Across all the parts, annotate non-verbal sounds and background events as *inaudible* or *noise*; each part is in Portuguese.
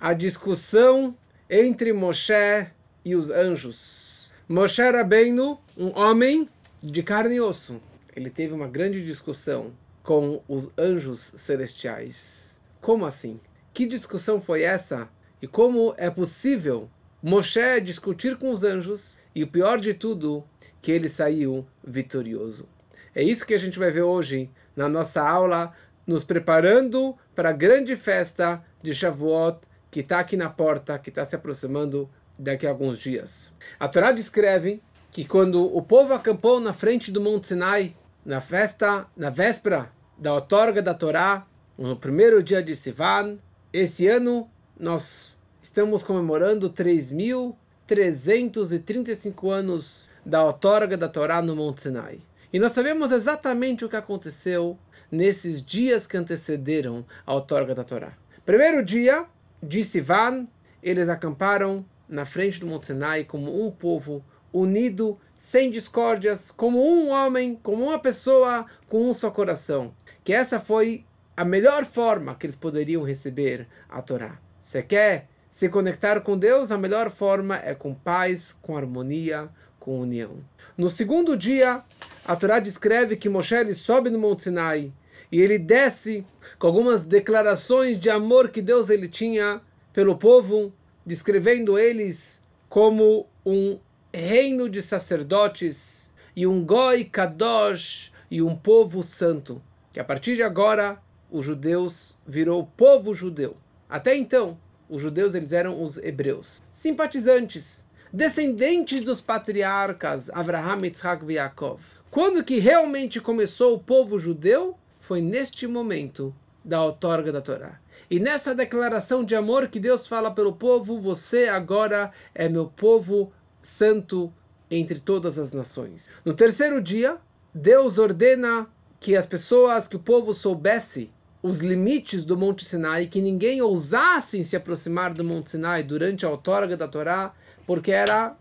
a discussão entre Moshe e os anjos. Moshe Rabbeinu, um homem de carne e osso, ele teve uma grande discussão com os anjos celestiais. Como assim? Que discussão foi essa? E como é possível Moshe discutir com os anjos e o pior de tudo, que ele saiu vitorioso? É isso que a gente vai ver hoje na nossa aula, nos preparando para a grande festa de Shavuot, que está aqui na porta, que está se aproximando daqui a alguns dias. A Torá descreve que quando o povo acampou na frente do Monte Sinai, na festa, na véspera da outorga da Torá, no primeiro dia de Sivan, esse ano nós estamos comemorando 3.335 anos da outorga da Torá no Monte Sinai. E nós sabemos exatamente o que aconteceu nesses dias que antecederam a outorga da Torá. Primeiro dia de Sivan, eles acamparam na frente do Monte Sinai como um povo unido, sem discórdias, como um homem, como uma pessoa, com um só coração. Que essa foi a melhor forma que eles poderiam receber a Torá. Você quer se conectar com Deus? A melhor forma é com paz, com harmonia, com união. No segundo dia, a Torá descreve que Moshe sobe no Monte Sinai e ele desce com algumas declarações de amor que Deus ele tinha pelo povo, descrevendo eles como um reino de sacerdotes e um goi kadosh e um povo santo. Que a partir de agora os judeus virou povo judeu. Até então, os judeus eles eram os hebreus, simpatizantes, descendentes dos patriarcas Abraham, Yitzhak e Yaakov. Quando que realmente começou o povo judeu? Foi neste momento da outorga da Torá. E nessa declaração de amor que Deus fala pelo povo, você agora é meu povo santo entre todas as nações. No terceiro dia, Deus ordena que as pessoas, que o povo soubesse os limites do Monte Sinai, que ninguém ousasse se aproximar do Monte Sinai durante a outorga da Torá, porque era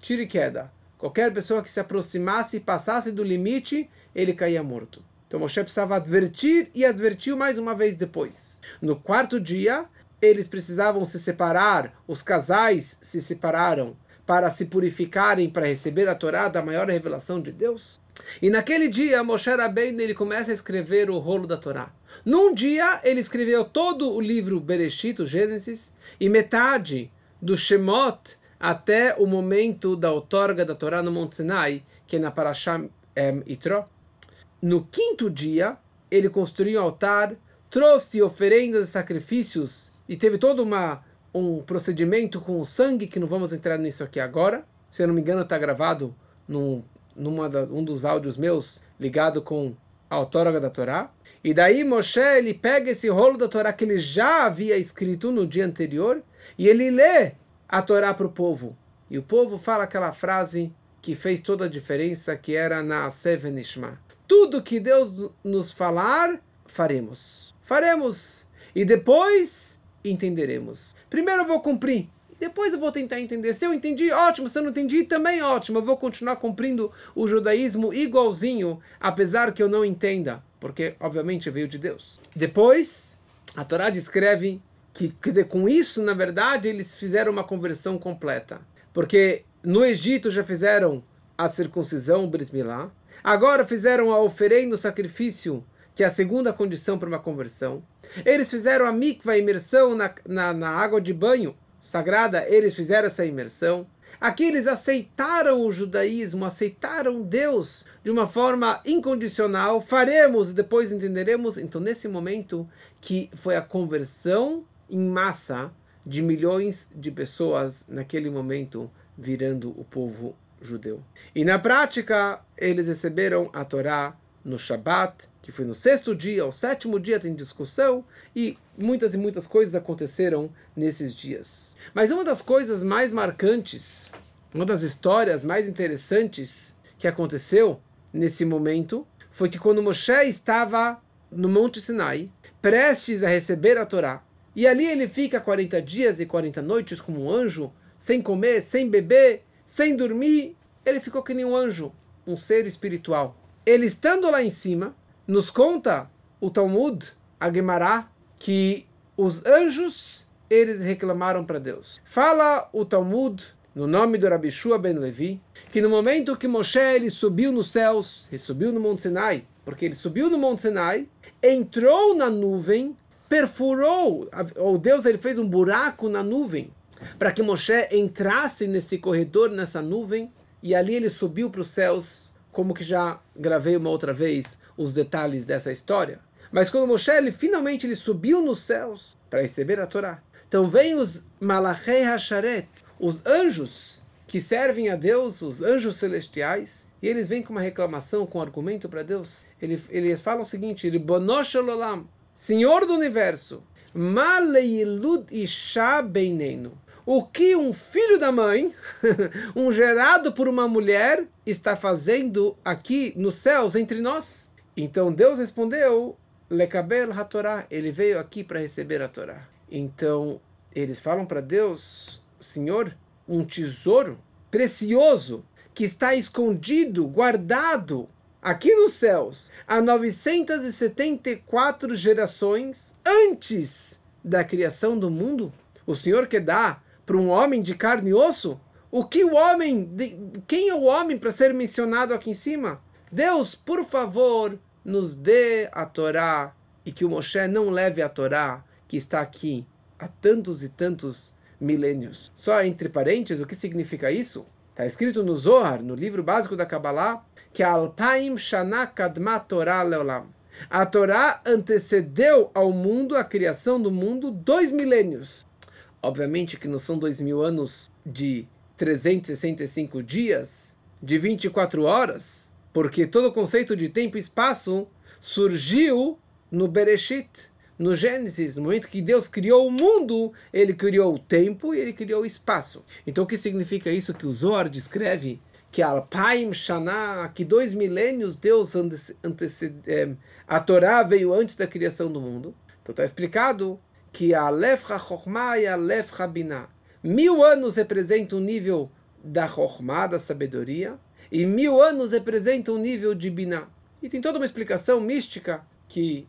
tiro e queda. Qualquer pessoa que se aproximasse e passasse do limite, ele caía morto. Então Moshe precisava advertir e advertiu mais uma vez depois. No quarto dia, eles precisavam se separar, os casais se separaram para se purificarem para receber a Torá da maior revelação de Deus? E naquele dia, Moshe Rabbeinu ele começa a escrever o rolo da Torá. Num dia, ele escreveu todo o livro Bereshit, o Gênesis, e metade do Shemot até o momento da outorga da Torá no Monte Sinai, que é na Parashah um, Itro. No quinto dia, ele construiu um altar, trouxe oferendas e sacrifícios e teve toda uma um procedimento com o sangue, que não vamos entrar nisso aqui agora. Se eu não me engano, está gravado num numa da, um dos áudios meus ligado com a autógrafa da Torá. E daí Moshe ele pega esse rolo da Torá que ele já havia escrito no dia anterior e ele lê a Torá para o povo. E o povo fala aquela frase que fez toda a diferença, que era na Sevenishma. Tudo que Deus nos falar, faremos. Faremos. E depois entenderemos. Primeiro eu vou cumprir, depois eu vou tentar entender. Se eu entendi, ótimo. Se eu não entendi, também ótimo. Eu vou continuar cumprindo o judaísmo igualzinho, apesar que eu não entenda, porque obviamente veio de Deus. Depois, a Torá descreve que, quer dizer, com isso, na verdade, eles fizeram uma conversão completa. Porque no Egito já fizeram a circuncisão, o Brit Milá. Agora fizeram a oferenda, o sacrifício que é a segunda condição para uma conversão. Eles fizeram a mikva, a imersão na, na, na água de banho sagrada, eles fizeram essa imersão. Aqui eles aceitaram o judaísmo, aceitaram Deus de uma forma incondicional. Faremos, depois entenderemos. Então, nesse momento, que foi a conversão em massa de milhões de pessoas naquele momento virando o povo judeu. E na prática, eles receberam a Torá no Shabat, que foi no sexto dia, o sétimo dia tem discussão, e muitas e muitas coisas aconteceram nesses dias. Mas uma das coisas mais marcantes, uma das histórias mais interessantes que aconteceu nesse momento, foi que quando Moshe estava no Monte Sinai, prestes a receber a Torá, e ali ele fica 40 dias e 40 noites como um anjo, sem comer, sem beber, sem dormir, ele ficou que nem um anjo, um ser espiritual. Ele estando lá em cima, nos conta o Talmud, a Gemara, que os anjos eles reclamaram para Deus. Fala o Talmud, no nome do Rabi Shua ben Levi, que no momento que Moshe ele subiu nos céus, ele subiu no Monte Sinai, porque ele subiu no Monte Sinai, entrou na nuvem, perfurou, ou Deus ele fez um buraco na nuvem, para que Moshe entrasse nesse corredor, nessa nuvem, e ali ele subiu para os céus, como que já gravei uma outra vez os detalhes dessa história. Mas quando Moshe ele, finalmente ele subiu nos céus para receber a Torá, então vem os Malachei Hasharet, os anjos que servem a Deus, os anjos celestiais, e eles vêm com uma reclamação, com um argumento para Deus. Eles, eles falam o seguinte: Senhor do universo, Maleilud Isha Beinenu. O que um filho da mãe, *laughs* um gerado por uma mulher, está fazendo aqui nos céus entre nós? Então Deus respondeu: Lekabel HaTorah. Ele veio aqui para receber a Torá. Então, eles falam para Deus, Senhor, um tesouro precioso que está escondido, guardado aqui nos céus, há 974 gerações antes da criação do mundo. O Senhor quer dar para um homem de carne e osso? O que o homem, quem é o homem para ser mencionado aqui em cima? Deus, por favor, nos dê a Torá e que o Moshe não leve a Torá que está aqui há tantos e tantos milênios. Só entre parênteses, o que significa isso? Está escrito no Zohar, no livro básico da Kabbalah, que Alpaim Shana Kadma Torah Leolam. A Torá antecedeu ao mundo, a criação do mundo, dois milênios. Obviamente que não são dois mil anos de 365 dias, de 24 horas, porque todo o conceito de tempo e espaço surgiu no Bereshit, no Gênesis, no momento que Deus criou o mundo, ele criou o tempo e ele criou o espaço. Então o que significa isso que o Zohar descreve? Que Alpaim Shana, que dois milênios Deus antecede, é, a Torá veio antes da criação do mundo. Então está explicado que a Alef HaChokhmah e a Alef HaBinah. Mil anos representam o nível da Chokhmah, da sabedoria, e mil anos representam o nível de Binah. E tem toda uma explicação mística que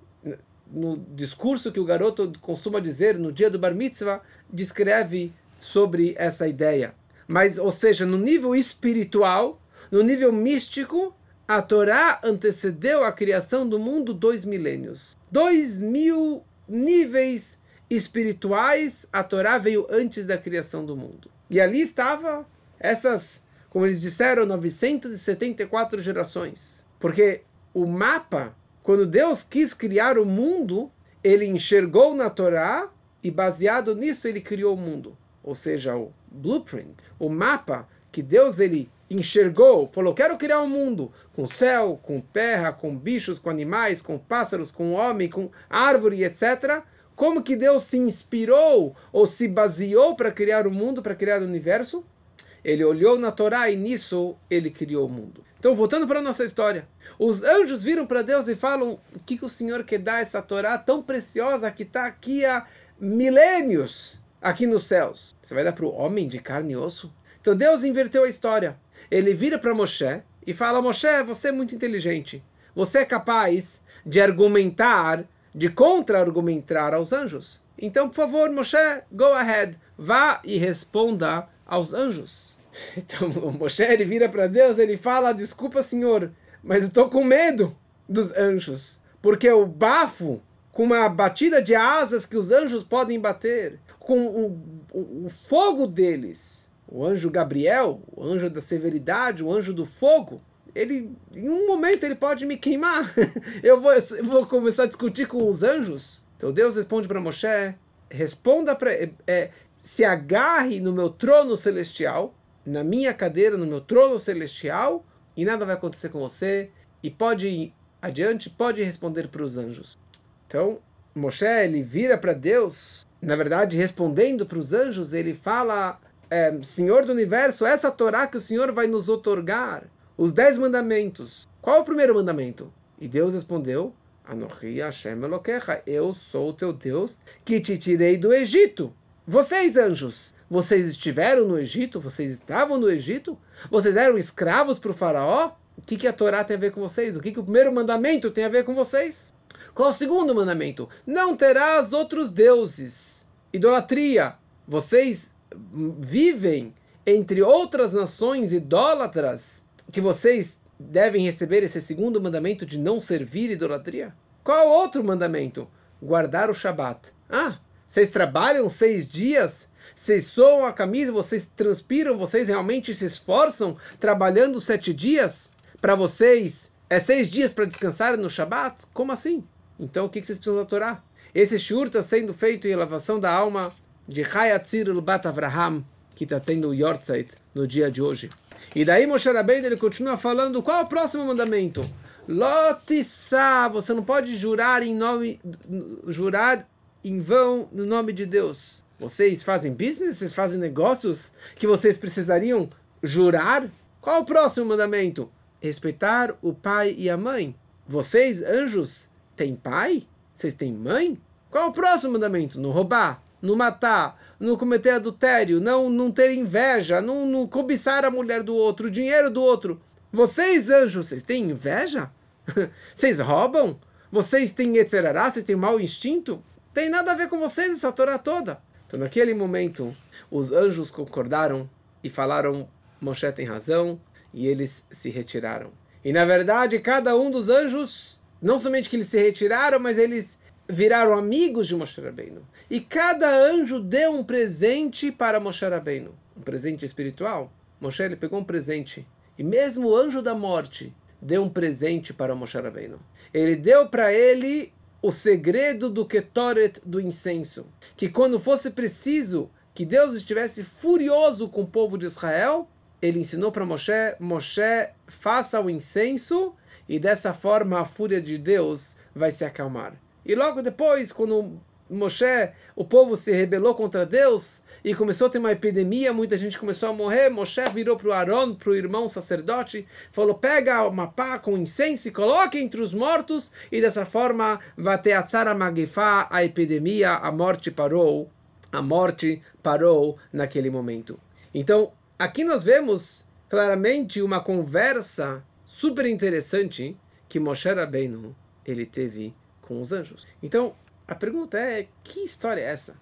no discurso que o garoto costuma dizer no dia do Bar Mitzvah, descreve sobre essa ideia. Mas, ou seja, no nível espiritual, no nível místico, a Torá antecedeu a criação do mundo dois milênios. Dois mil níveis espirituais, a Torá veio antes da criação do mundo. E ali estava essas, como eles disseram, 974 gerações. Porque o mapa quando Deus quis criar o mundo, ele enxergou na Torá e baseado nisso ele criou o mundo. Ou seja, o blueprint, o mapa que Deus ele enxergou, falou: "Quero criar um mundo com céu, com terra, com bichos, com animais, com pássaros, com homem, com árvore, etc." Como que Deus se inspirou ou se baseou para criar o mundo, para criar o universo? Ele olhou na Torá e nisso ele criou o mundo. Então, voltando para a nossa história. Os anjos viram para Deus e falam: O que, que o Senhor quer dar essa Torá tão preciosa que está aqui há milênios, aqui nos céus? Você vai dar para o homem de carne e osso? Então, Deus inverteu a história. Ele vira para Moshe e fala: Moshe, você é muito inteligente. Você é capaz de argumentar, de contra-argumentar aos anjos. Então, por favor, Moshe, go ahead. Vá e responda aos anjos. *laughs* Então o Moshe ele vira para Deus, ele fala: Desculpa, Senhor, mas estou com medo dos anjos, porque o bafo, com uma batida de asas que os anjos podem bater, com o, o, o fogo deles, o anjo Gabriel, o anjo da severidade, o anjo do fogo, ele em um momento ele pode me queimar. *laughs* eu, vou, eu vou começar a discutir com os anjos. Então Deus responde para Moshe: responda para é, é, se agarre no meu trono celestial na minha cadeira, no meu trono celestial, e nada vai acontecer com você, e pode ir adiante, pode responder para os anjos. Então, Moshe, ele vira para Deus, na verdade, respondendo para os anjos, ele fala, é, Senhor do Universo, essa Torá que o Senhor vai nos otorgar, os dez mandamentos. Qual o primeiro mandamento? E Deus respondeu, Anohi Hashem Elokecha, eu sou o teu Deus que te tirei do Egito. Vocês, anjos, vocês estiveram no Egito? Vocês estavam no Egito? Vocês eram escravos para o faraó? O que, que a Torá tem a ver com vocês? O que, que o primeiro mandamento tem a ver com vocês? Qual o segundo mandamento? Não terás outros deuses idolatria. Vocês vivem entre outras nações idólatras que vocês devem receber esse segundo mandamento de não servir idolatria? Qual outro mandamento? Guardar o Shabat. Ah, vocês trabalham seis dias? Vocês soam a camisa? Vocês transpiram? Vocês realmente se esforçam trabalhando sete dias? Para vocês é seis dias para descansar no Shabat? Como assim? Então o que vocês precisam da Torá? Esse shur está sendo feito em elevação da alma de Hayatzir Bat Avraham, que está tendo o Yortzeit no dia de hoje. E daí Moshe Rabbeinu ele continua falando qual é o próximo mandamento? Lotissá, você não pode jurar em nome jurar em vão no nome de Deus. Vocês fazem business, vocês fazem negócios que vocês precisariam jurar? Qual é o próximo mandamento? Respeitar o pai e a mãe. Vocês, anjos, têm pai? Vocês têm mãe? Qual é o próximo mandamento? Não roubar, não matar, não cometer adultério, não, não ter inveja, não, não cobiçar a mulher do outro, o dinheiro do outro. Vocês, anjos, vocês têm inveja? *laughs* vocês roubam? Vocês têm etzerará? Vocês têm mau instinto? Tem nada a ver com vocês essa Torá toda. Então, naquele momento, os anjos concordaram e falaram: Moshe tem razão, e eles se retiraram. E na verdade, cada um dos anjos não somente que eles se retiraram, mas eles viraram amigos de Moshe Rabbeinu. E cada anjo deu um presente para Moshe Rabbeinu, um presente espiritual. Moshe ele pegou um presente. E mesmo o anjo da morte deu um presente para Moshe Rabbeinu. Ele deu para ele o segredo do Ketoret do incenso, que quando fosse preciso que Deus estivesse furioso com o povo de Israel, ele ensinou para Moshe, Moshe faça o incenso e dessa forma a fúria de Deus vai se acalmar. E logo depois, quando Moshe, o povo se rebelou contra Deus e começou a ter uma epidemia, muita gente começou a morrer. Moshe virou para o Aaron, para o irmão sacerdote, falou: pega uma pá com incenso e coloque entre os mortos, e dessa forma vai ter a magifá, a epidemia, a morte parou. A morte parou naquele momento. Então, aqui nós vemos claramente uma conversa super interessante que Moshe Rabbeinu ele teve com os anjos. Então, a pergunta é, que história é essa?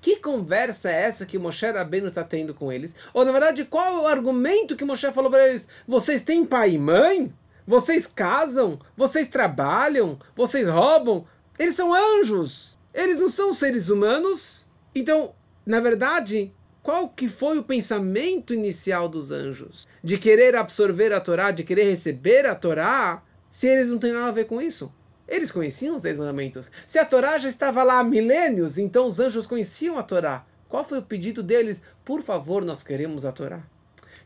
Que conversa é essa que Moshe Rabbeinu está tendo com eles? Ou, na verdade, qual é o argumento que Moshe falou para eles? Vocês têm pai e mãe? Vocês casam? Vocês trabalham? Vocês roubam? Eles são anjos! Eles não são seres humanos? Então, na verdade, qual que foi o pensamento inicial dos anjos? De querer absorver a Torá, de querer receber a Torá, se eles não têm nada a ver com isso? Eles conheciam os Dez Mandamentos. Se a Torá já estava lá há milênios, então os anjos conheciam a Torá. Qual foi o pedido deles? Por favor, nós queremos a Torá.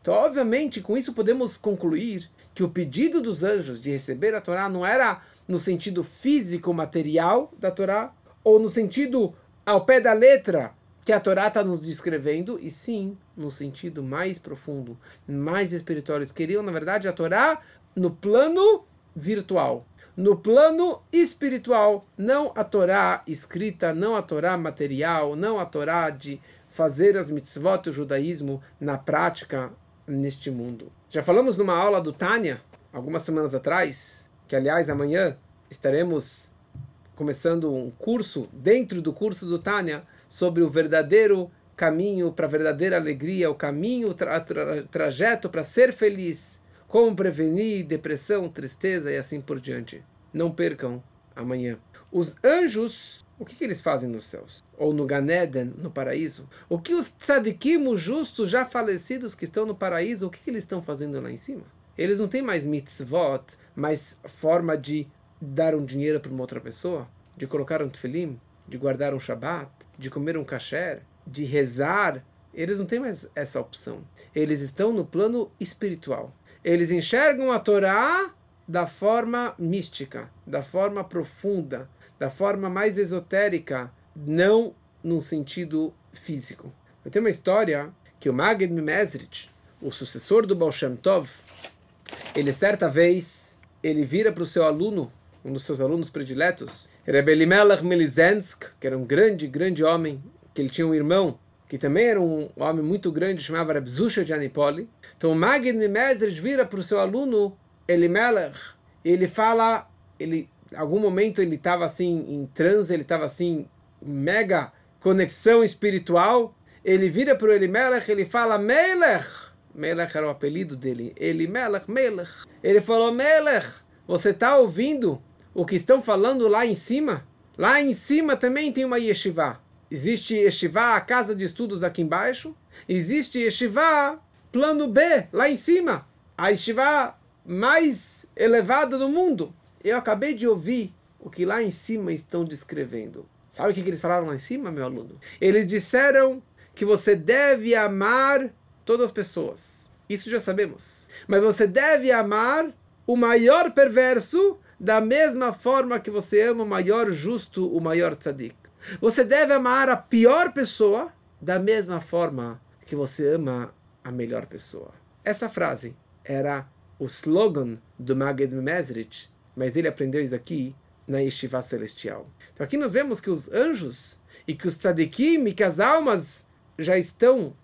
Então, obviamente, com isso podemos concluir que o pedido dos anjos de receber a Torá não era no sentido físico, material da Torá, ou no sentido ao pé da letra, que a Torá está nos descrevendo, e sim no sentido mais profundo, mais espiritual. Eles queriam, na verdade, a Torá no plano virtual, no plano espiritual, não a Torá escrita, não a Torá material, não a Torá de fazer as mitzvot, o judaísmo, na prática neste mundo. Já falamos numa aula do Tânia, algumas semanas atrás, que aliás amanhã estaremos começando um curso, dentro do curso do Tânia, sobre o verdadeiro caminho para a verdadeira alegria, o caminho, o tra tra trajeto para ser feliz, como prevenir depressão, tristeza e assim por diante. Não percam amanhã. Os anjos, o que, que eles fazem nos céus? Ou no Ganeden, no paraíso? O que os tzadikim, os justos já falecidos que estão no paraíso, o que, que eles estão fazendo lá em cima? Eles não têm mais mitzvot, mais forma de dar um dinheiro para uma outra pessoa, de colocar um tefilim, de guardar um Shabat, de comer um kasher, de rezar, eles não têm mais essa opção. Eles estão no plano espiritual. Eles enxergam a Torá da forma mística, da forma profunda, da forma mais esotérica, não no sentido físico. Eu tenho uma história que o Magid Mimezrit, o sucessor do Baal Shem Tov, ele certa vez, ele vira para o seu aluno, um dos seus alunos prediletos, Rebbe Elimelech Milizensk, que era um grande, grande homem, que ele tinha um irmão, que também era um homem muito grande, chamava Reb Zusha de Anipoli. Então o Magid Mimezres vira para o seu aluno Elimelech, e ele fala, ele, algum momento ele estava assim em transe, ele estava assim mega conexão espiritual, ele vira para o Elimelech, ele fala, Melech, Melech era o apelido dele, Elimelech, Melech. Ele falou, Melech, você está ouvindo o que estão falando lá em cima? Lá em cima também tem uma yeshiva. Existe yeshiva, a casa de estudos aqui embaixo. Existe yeshiva, plano B, lá em cima. A yeshiva mais elevada do mundo. Eu acabei de ouvir o que lá em cima estão descrevendo. Sabe o que eles falaram lá em cima, meu aluno? Eles disseram que você deve amar todas as pessoas. Isso já sabemos. Mas você deve amar o maior perverso da mesma forma que você ama o maior justo, o maior tzadik. Você deve amar a pior pessoa da mesma forma que você ama a melhor pessoa. Essa frase era o slogan do Magid Mesrich, mas ele aprendeu isso aqui na Yeshiva Celestial. Então aqui nós vemos que os anjos e que os tzadikim e que as almas já estão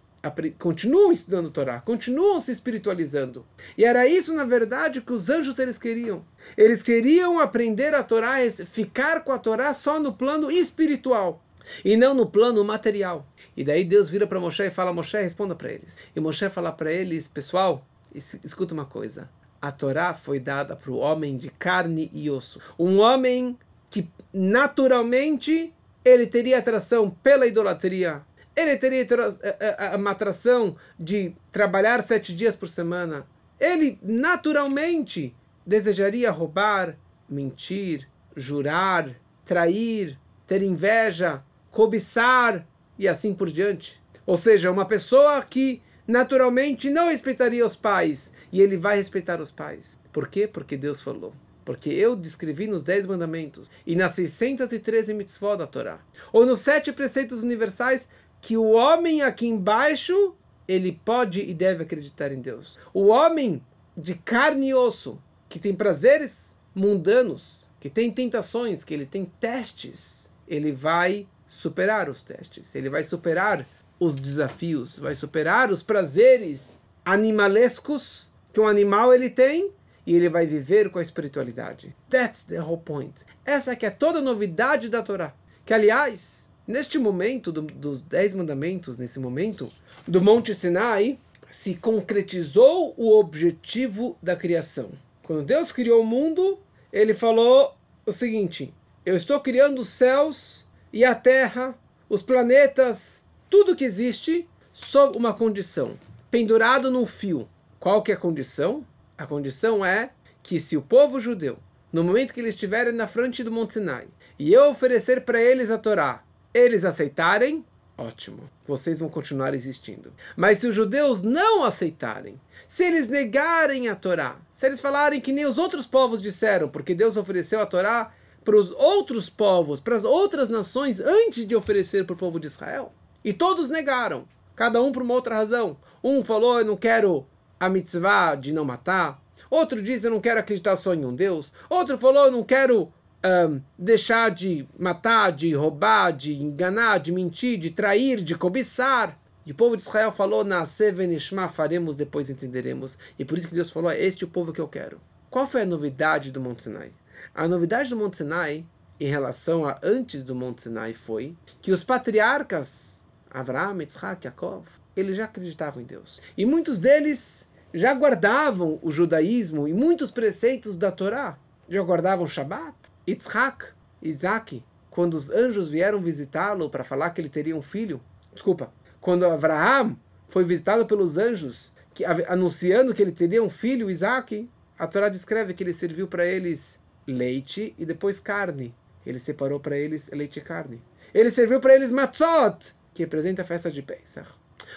continuam estudando Torá, continuam se espiritualizando. E era isso, na verdade, que os anjos eles queriam. Eles queriam aprender a Torá, ficar com a Torá só no plano espiritual e não no plano material. E daí Deus vira para Moshe e fala: Moshe, responda para eles. E Moshe fala para eles: Pessoal, escuta uma coisa. A Torá foi dada para o homem de carne e osso. Um homem que naturalmente ele teria atração pela idolatria, ele teria eh, eh, uma atração de trabalhar sete dias por semana. Ele naturalmente desejaria roubar, mentir, jurar, trair, ter inveja, cobiçar e assim por diante. Ou seja, uma pessoa que naturalmente não respeitaria os pais e ele vai respeitar os pais. Por quê? Porque Deus falou. Porque eu descrevi nos Dez Mandamentos e nas 613 mitzvot da Torá, ou nos sete preceitos universais, que o homem aqui embaixo ele pode e deve acreditar em Deus. O homem de carne e osso, que tem prazeres mundanos, que tem tentações, que ele tem testes, ele vai superar os testes, ele vai superar os desafios, vai superar os prazeres animalescos que um animal ele tem e ele vai viver com a espiritualidade. That's the whole point. Essa que é toda a novidade da Torá. Que aliás, Neste momento do, dos Dez Mandamentos, nesse momento do Monte Sinai, se concretizou o objetivo da criação. Quando Deus criou o mundo, ele falou o seguinte: Eu estou criando os céus e a terra, os planetas, tudo que existe, sob uma condição: pendurado num fio. Qual que é a condição? A condição é que se o povo judeu, no momento que eles estiverem na frente do Monte Sinai, e eu oferecer para eles a Torá, eles aceitarem, ótimo, vocês vão continuar existindo. Mas se os judeus não aceitarem, se eles negarem a Torá, se eles falarem que nem os outros povos disseram, porque Deus ofereceu a Torá para os outros povos, para as outras nações, antes de oferecer para o povo de Israel, e todos negaram, cada um por uma outra razão. Um falou, eu não quero a mitzvah de não matar. Outro disse, eu não quero acreditar só em um Deus. Outro falou, eu não quero um, deixar de matar, de roubar, de enganar, de mentir, de trair, de cobiçar. E o povo de Israel falou, na Sevenishma, faremos, depois entenderemos. E por isso que Deus falou, é este o povo que eu quero. Qual foi a novidade do Monte Sinai? A novidade do Monte Sinai, em relação a antes do Monte Sinai, foi que os patriarcas, Abraão, Yitzhak, Yaakov, eles já acreditavam em Deus. E muitos deles já guardavam o judaísmo e muitos preceitos da Torá. Já guardavam Shabat, Yitzhak, Isaac, quando os anjos vieram visitá-lo para falar que ele teria um filho, desculpa, quando Abraham foi visitado pelos anjos, que, anunciando que ele teria um filho, Isaac, a Torá descreve que ele serviu para eles leite e depois carne. Ele separou para eles leite e carne. Ele serviu para eles matzot, que representa a festa de Pesach.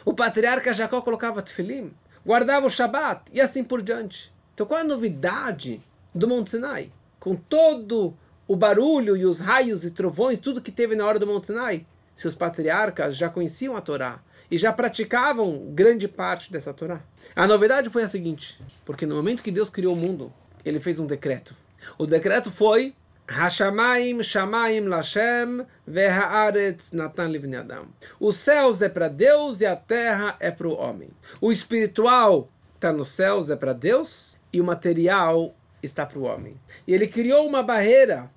O patriarca Jacó colocava tefilim, guardava o Shabat e assim por diante. Então qual a novidade do Monte Sinai? com todo o barulho e os raios e trovões, tudo que teve na hora do Monte Sinai, seus patriarcas já conheciam a Torá e já praticavam grande parte dessa Torá. A novidade foi a seguinte, porque no momento que Deus criou o mundo, ele fez um decreto. O decreto foi Hashamaim Shamaim Lashem Vehaaretz Natan Livni Adam. Os céus é para Deus e a terra é para o homem. O espiritual está nos céus é para Deus e o material está para o homem. E ele criou uma barreira,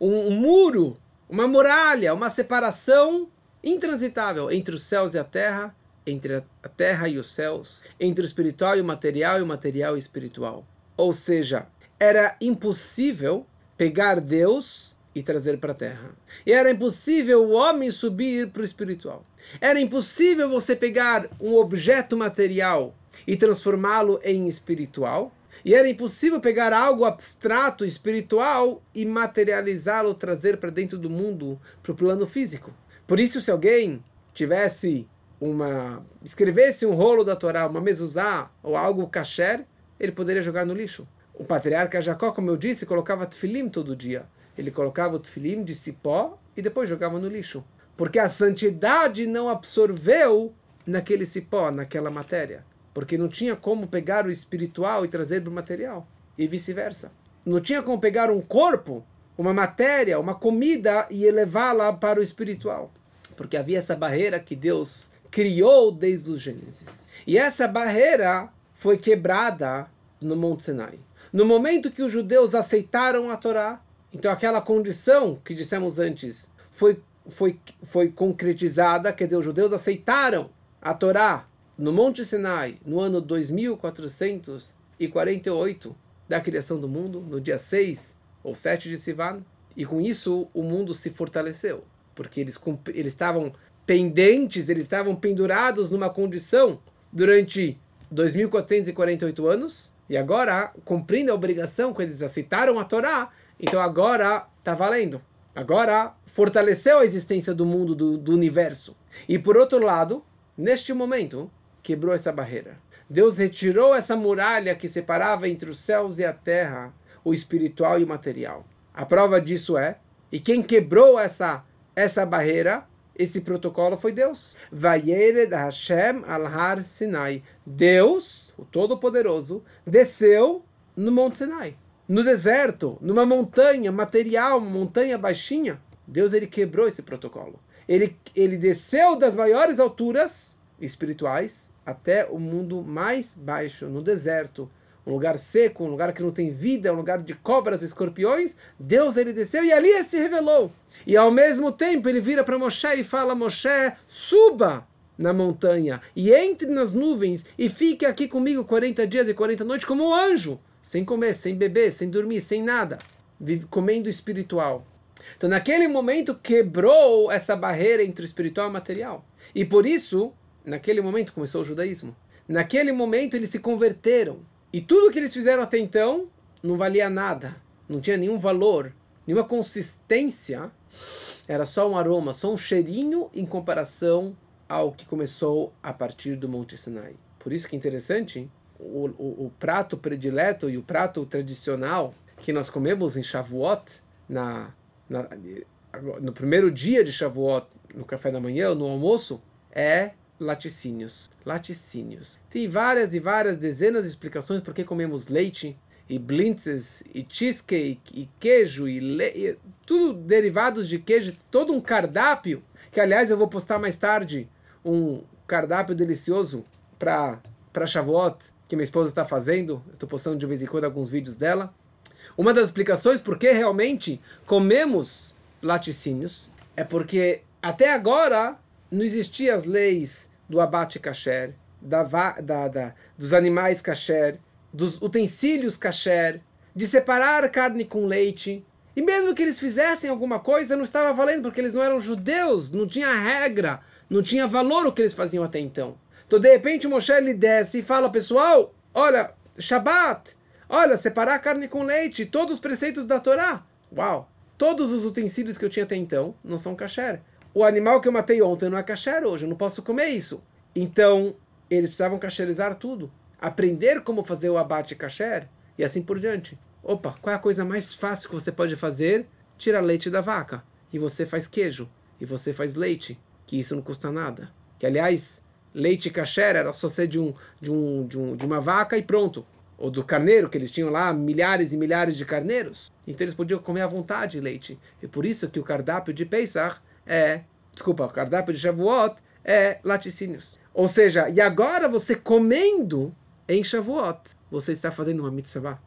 um, um muro, uma muralha, uma separação intransitável entre os céus e a terra, entre a terra e os céus, entre o espiritual e o material e o material e o espiritual. Ou seja, era impossível pegar Deus e trazer para a terra. E era impossível o homem subir para o espiritual. Era impossível você pegar um objeto material e transformá-lo em espiritual. E era impossível pegar algo abstrato, espiritual e materializá-lo, trazer para dentro do mundo, para o plano físico. Por isso, se alguém tivesse uma. escrevesse um rolo da Torá, uma mezuzá ou algo kasher, ele poderia jogar no lixo. O patriarca Jacó, como eu disse, colocava tefilim todo dia. Ele colocava o tefilim de cipó e depois jogava no lixo. Porque a santidade não absorveu naquele cipó, naquela matéria. Porque não tinha como pegar o espiritual e trazer para o material. E vice-versa. Não tinha como pegar um corpo, uma matéria, uma comida e elevá-la para o espiritual. Porque havia essa barreira que Deus criou desde o Gênesis. E essa barreira foi quebrada no Monte Sinai. No momento que os judeus aceitaram a Torá, então aquela condição que dissemos antes foi, foi, foi concretizada, quer dizer, os judeus aceitaram a Torá no Monte Sinai no ano 2448 da criação do mundo, no dia 6 ou 7 de Sivan, e com isso o mundo se fortaleceu, porque eles, eles estavam pendentes, eles estavam pendurados numa condição durante 2448 anos, e agora, cumprindo a obrigação, quando eles aceitaram a Torá, então agora está valendo. Agora fortaleceu a existência do mundo, do, do universo. E por outro lado, neste momento, quebrou essa barreira. Deus retirou essa muralha que separava entre os céus e a terra, o espiritual e o material. A prova disso é, e quem quebrou essa, essa barreira esse protocolo foi Deus. Vayered Hashem al Har Sinai. Deus, o Todo-Poderoso, desceu no Monte Sinai. No deserto, numa montanha material, uma montanha baixinha. Deus ele quebrou esse protocolo. Ele, ele desceu das maiores alturas espirituais até o mundo mais baixo, no deserto, um lugar seco, um lugar que não tem vida, um lugar de cobras e escorpiões, Deus ele desceu e ali ele se revelou. E ao mesmo tempo ele vira para Moshe e fala: Moshe, suba na montanha e entre nas nuvens e fique aqui comigo 40 dias e 40 noites como um anjo, sem comer, sem beber, sem dormir, sem nada, comendo espiritual. Então, naquele momento, quebrou essa barreira entre o espiritual e o material. E por isso, naquele momento, começou o judaísmo. Naquele momento, eles se converteram. E tudo que eles fizeram até então não valia nada, não tinha nenhum valor, nenhuma consistência, era só um aroma, só um cheirinho em comparação ao que começou a partir do Monte Sinai. Por isso que é interessante, o, o, o prato predileto e o prato tradicional que nós comemos em Shavuot, na, na, no primeiro dia de Shavuot, no café da manhã, no almoço, é laticínios. Laticínios. Tem várias e várias dezenas de explicações por que comemos leite e blintzes e cheesecake e queijo e, le... e tudo derivados de queijo, todo um cardápio que aliás eu vou postar mais tarde um cardápio delicioso para para Shavuot que minha esposa está fazendo. Eu estou postando de vez em quando alguns vídeos dela. Uma das explicações por que realmente comemos laticínios é porque até agora não existiam as leis do abate kasher, da, da, da, dos animais kasher, dos utensílios kasher, de separar carne com leite. E mesmo que eles fizessem alguma coisa, não estava valendo, porque eles não eram judeus, não tinha regra, não tinha valor o que eles faziam até então. Então, de repente, o Moshe ele desce e fala, pessoal, olha, Shabat, olha, separar carne com leite, todos os preceitos da Torá. Uau! Todos os utensílios que eu tinha até então não são kasher o animal que eu matei ontem não é kasher hoje, eu não posso comer isso. Então, eles precisavam kasherizar tudo. Aprender como fazer o abate kasher e assim por diante. Opa, qual é a coisa mais fácil que você pode fazer? Tira leite da vaca. E você faz queijo. E você faz leite. Que isso não custa nada. Que, aliás, leite kasher era só ser de, um, de, um, de, um, de uma vaca e pronto. Ou do carneiro, que eles tinham lá milhares e milhares de carneiros. Então eles podiam comer à vontade leite. E por isso que o cardápio de Pesach é, desculpa, o cardápio de Shavuot é laticínios. Ou seja, e agora você comendo em Shavuot, você está fazendo uma mitzvah.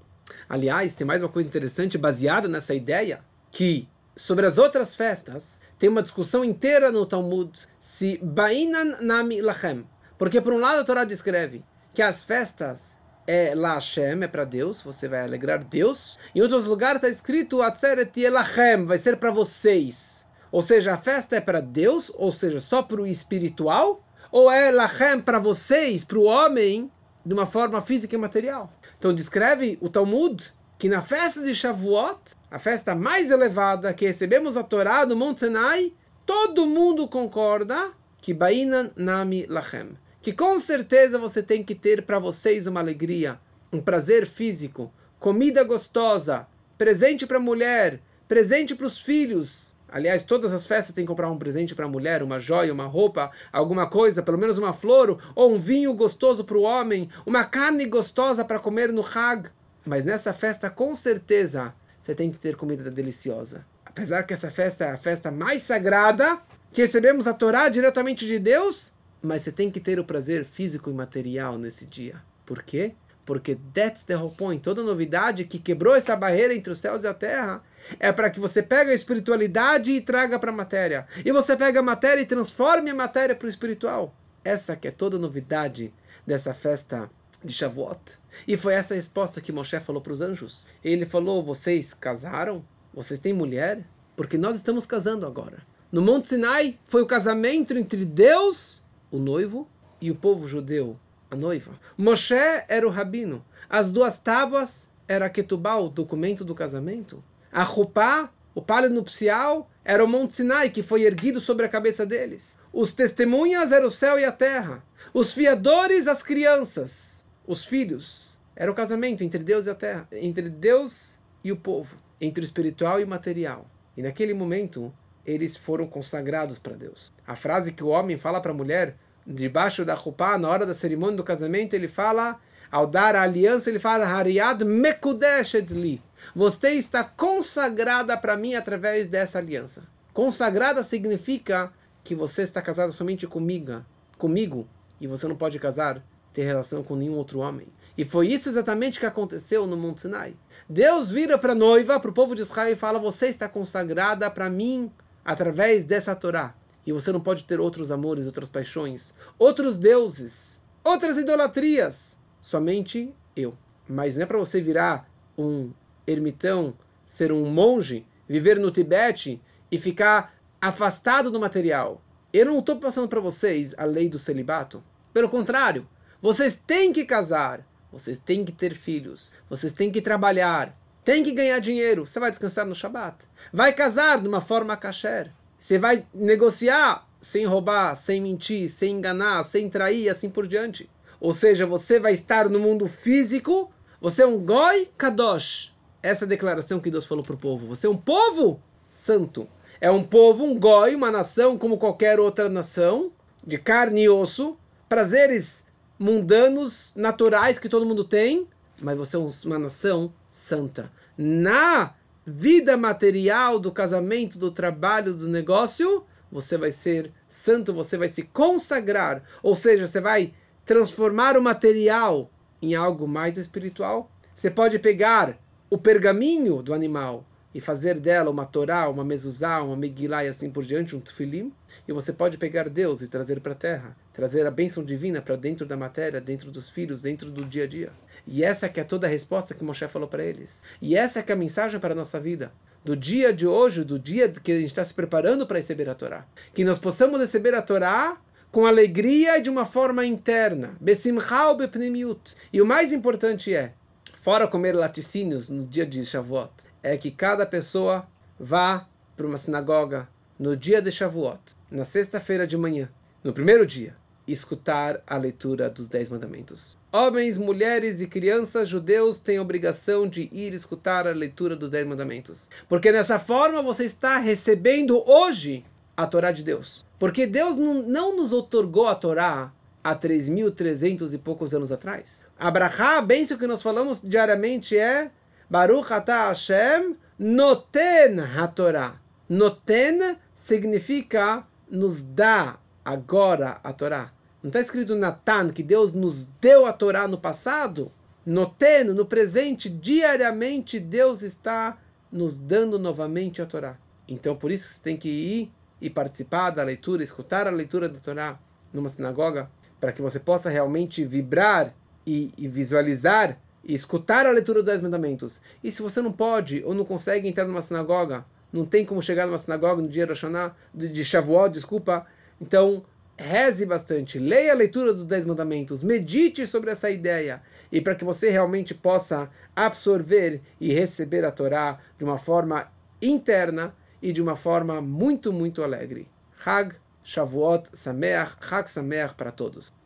Aliás, tem mais uma coisa interessante baseada nessa ideia que sobre as outras festas tem uma discussão inteira no Talmud se Bainan Nami Lachem. Porque por um lado a Torá descreve que as festas é La Hashem, é para Deus, você vai alegrar Deus. Em outros lugares está escrito Atzeret Yelachem, vai ser para vocês. Ou seja, a festa é para Deus, ou seja, só para o espiritual, ou é Lachem para vocês, para o homem, de uma forma física e material. Então descreve o Talmud que na festa de Shavuot, a festa mais elevada que recebemos a Torá no Monte Sinai, todo mundo concorda que Bainan Nami Lachem. Que com certeza você tem que ter para vocês uma alegria, um prazer físico, comida gostosa, presente para a mulher, presente para os filhos. Aliás, todas as festas tem que comprar um presente para a mulher, uma joia, uma roupa, alguma coisa, pelo menos uma flor, ou um vinho gostoso para o homem, uma carne gostosa para comer no Hag. Mas nessa festa, com certeza, você tem que ter comida deliciosa. Apesar que essa festa é a festa mais sagrada, que recebemos a Torá diretamente de Deus, mas você tem que ter o prazer físico e material nesse dia. Por quê? Porque that's the whole point. Toda novidade que quebrou essa barreira entre os céus e a terra é para que você pegue a espiritualidade e traga para a matéria. E você pega a matéria e transforme a matéria para o espiritual. Essa que é toda novidade dessa festa de Shavuot. E foi essa resposta que Moshe falou para os anjos. Ele falou: Vocês casaram? Vocês têm mulher? Porque nós estamos casando agora. No Monte Sinai foi o casamento entre Deus, o noivo, e o povo judeu, a noiva. Moshe era o rabino. As duas tábuas era a Ketubá, o documento do casamento. A Rupá, o palio nupcial, era o Monte Sinai que foi erguido sobre a cabeça deles. Os testemunhas eram o céu e a terra. Os fiadores, as crianças os filhos. Era o casamento entre Deus e a terra, entre Deus e o povo, entre o espiritual e o material. E naquele momento, eles foram consagrados para Deus. A frase que o homem fala para a mulher, debaixo da roupa, na hora da cerimônia do casamento, ele fala, ao dar a aliança, ele fala, Hariad mekudeshet li. Você está consagrada para mim através dessa aliança. Consagrada significa que você está casada somente comigo, comigo, e você não pode casar ter relação com nenhum outro homem. E foi isso exatamente que aconteceu no Monte Sinai. Deus vira para a noiva, para o povo de Israel, e fala: Você está consagrada para mim através dessa Torá. E você não pode ter outros amores, outras paixões, outros deuses, outras idolatrias. Somente eu. Mas não é para você virar um ermitão, ser um monge, viver no Tibete e ficar afastado do material. Eu não estou passando para vocês a lei do celibato. Pelo contrário, vocês têm que casar, vocês têm que ter filhos, vocês têm que trabalhar, têm que ganhar dinheiro. Você vai descansar no Shabat. Vai casar de uma forma kasher. Você vai negociar sem roubar, sem mentir, sem enganar, sem trair, assim por diante. Ou seja, você vai estar no mundo físico, você é um goi kadosh. Essa é a declaração que Deus falou para o povo. Você é um povo santo. É um povo, um goi, uma nação como qualquer outra nação, de carne e osso, prazeres mundanos, naturais que todo mundo tem, mas você é uma nação santa. Na vida material do casamento, do trabalho, do negócio, você vai ser santo, você vai se consagrar, ou seja, você vai transformar o material em algo mais espiritual. Você pode pegar o pergaminho do animal e fazer dela uma Torá, uma mezuzá, uma Megillah e assim por diante, um tefilim. E você pode pegar Deus e trazer para a terra, trazer a bênção divina para dentro da matéria, dentro dos filhos, dentro do dia a dia. E essa que é toda a resposta que Moshe falou para eles. E essa que é a mensagem para a nossa vida. Do dia de hoje, do dia que a gente está se preparando para receber a Torá. Que nós possamos receber a Torá com alegria e de uma forma interna. E o mais importante é, fora comer laticínios no dia de Shavuot, é que cada pessoa vá para uma sinagoga no dia de Shavuot, na sexta-feira de manhã, no primeiro dia, escutar a leitura dos Dez Mandamentos. Homens, mulheres e crianças judeus têm obrigação de ir escutar a leitura dos Dez Mandamentos. Porque dessa forma você está recebendo hoje a Torá de Deus. Porque Deus não, nos otorgou a Torá há 3.300 e poucos anos atrás. Abraha, a bênção que nós falamos diariamente é Baruch atah Hashem noten haTorah. Noten significa nos dá agora a Torá. Não está escrito Natan, que Deus nos deu a Torá no passado? Noten, no presente, diariamente, Deus está nos dando novamente a Torá. Então, por isso você tem que ir e participar da leitura, escutar a leitura da Torá numa sinagoga, para que você possa realmente vibrar e, e visualizar e escutar a leitura dos Dez Mandamentos. E se você não pode ou não consegue entrar numa sinagoga, não tem como chegar numa sinagoga no dia de Shavuot, desculpa, então reze bastante, leia a leitura dos Dez Mandamentos, medite sobre essa ideia, e para que você realmente possa absorver e receber a Torá de uma forma interna e de uma forma muito, muito alegre. Hag Shavuot Sameach, Hag Sameach para todos.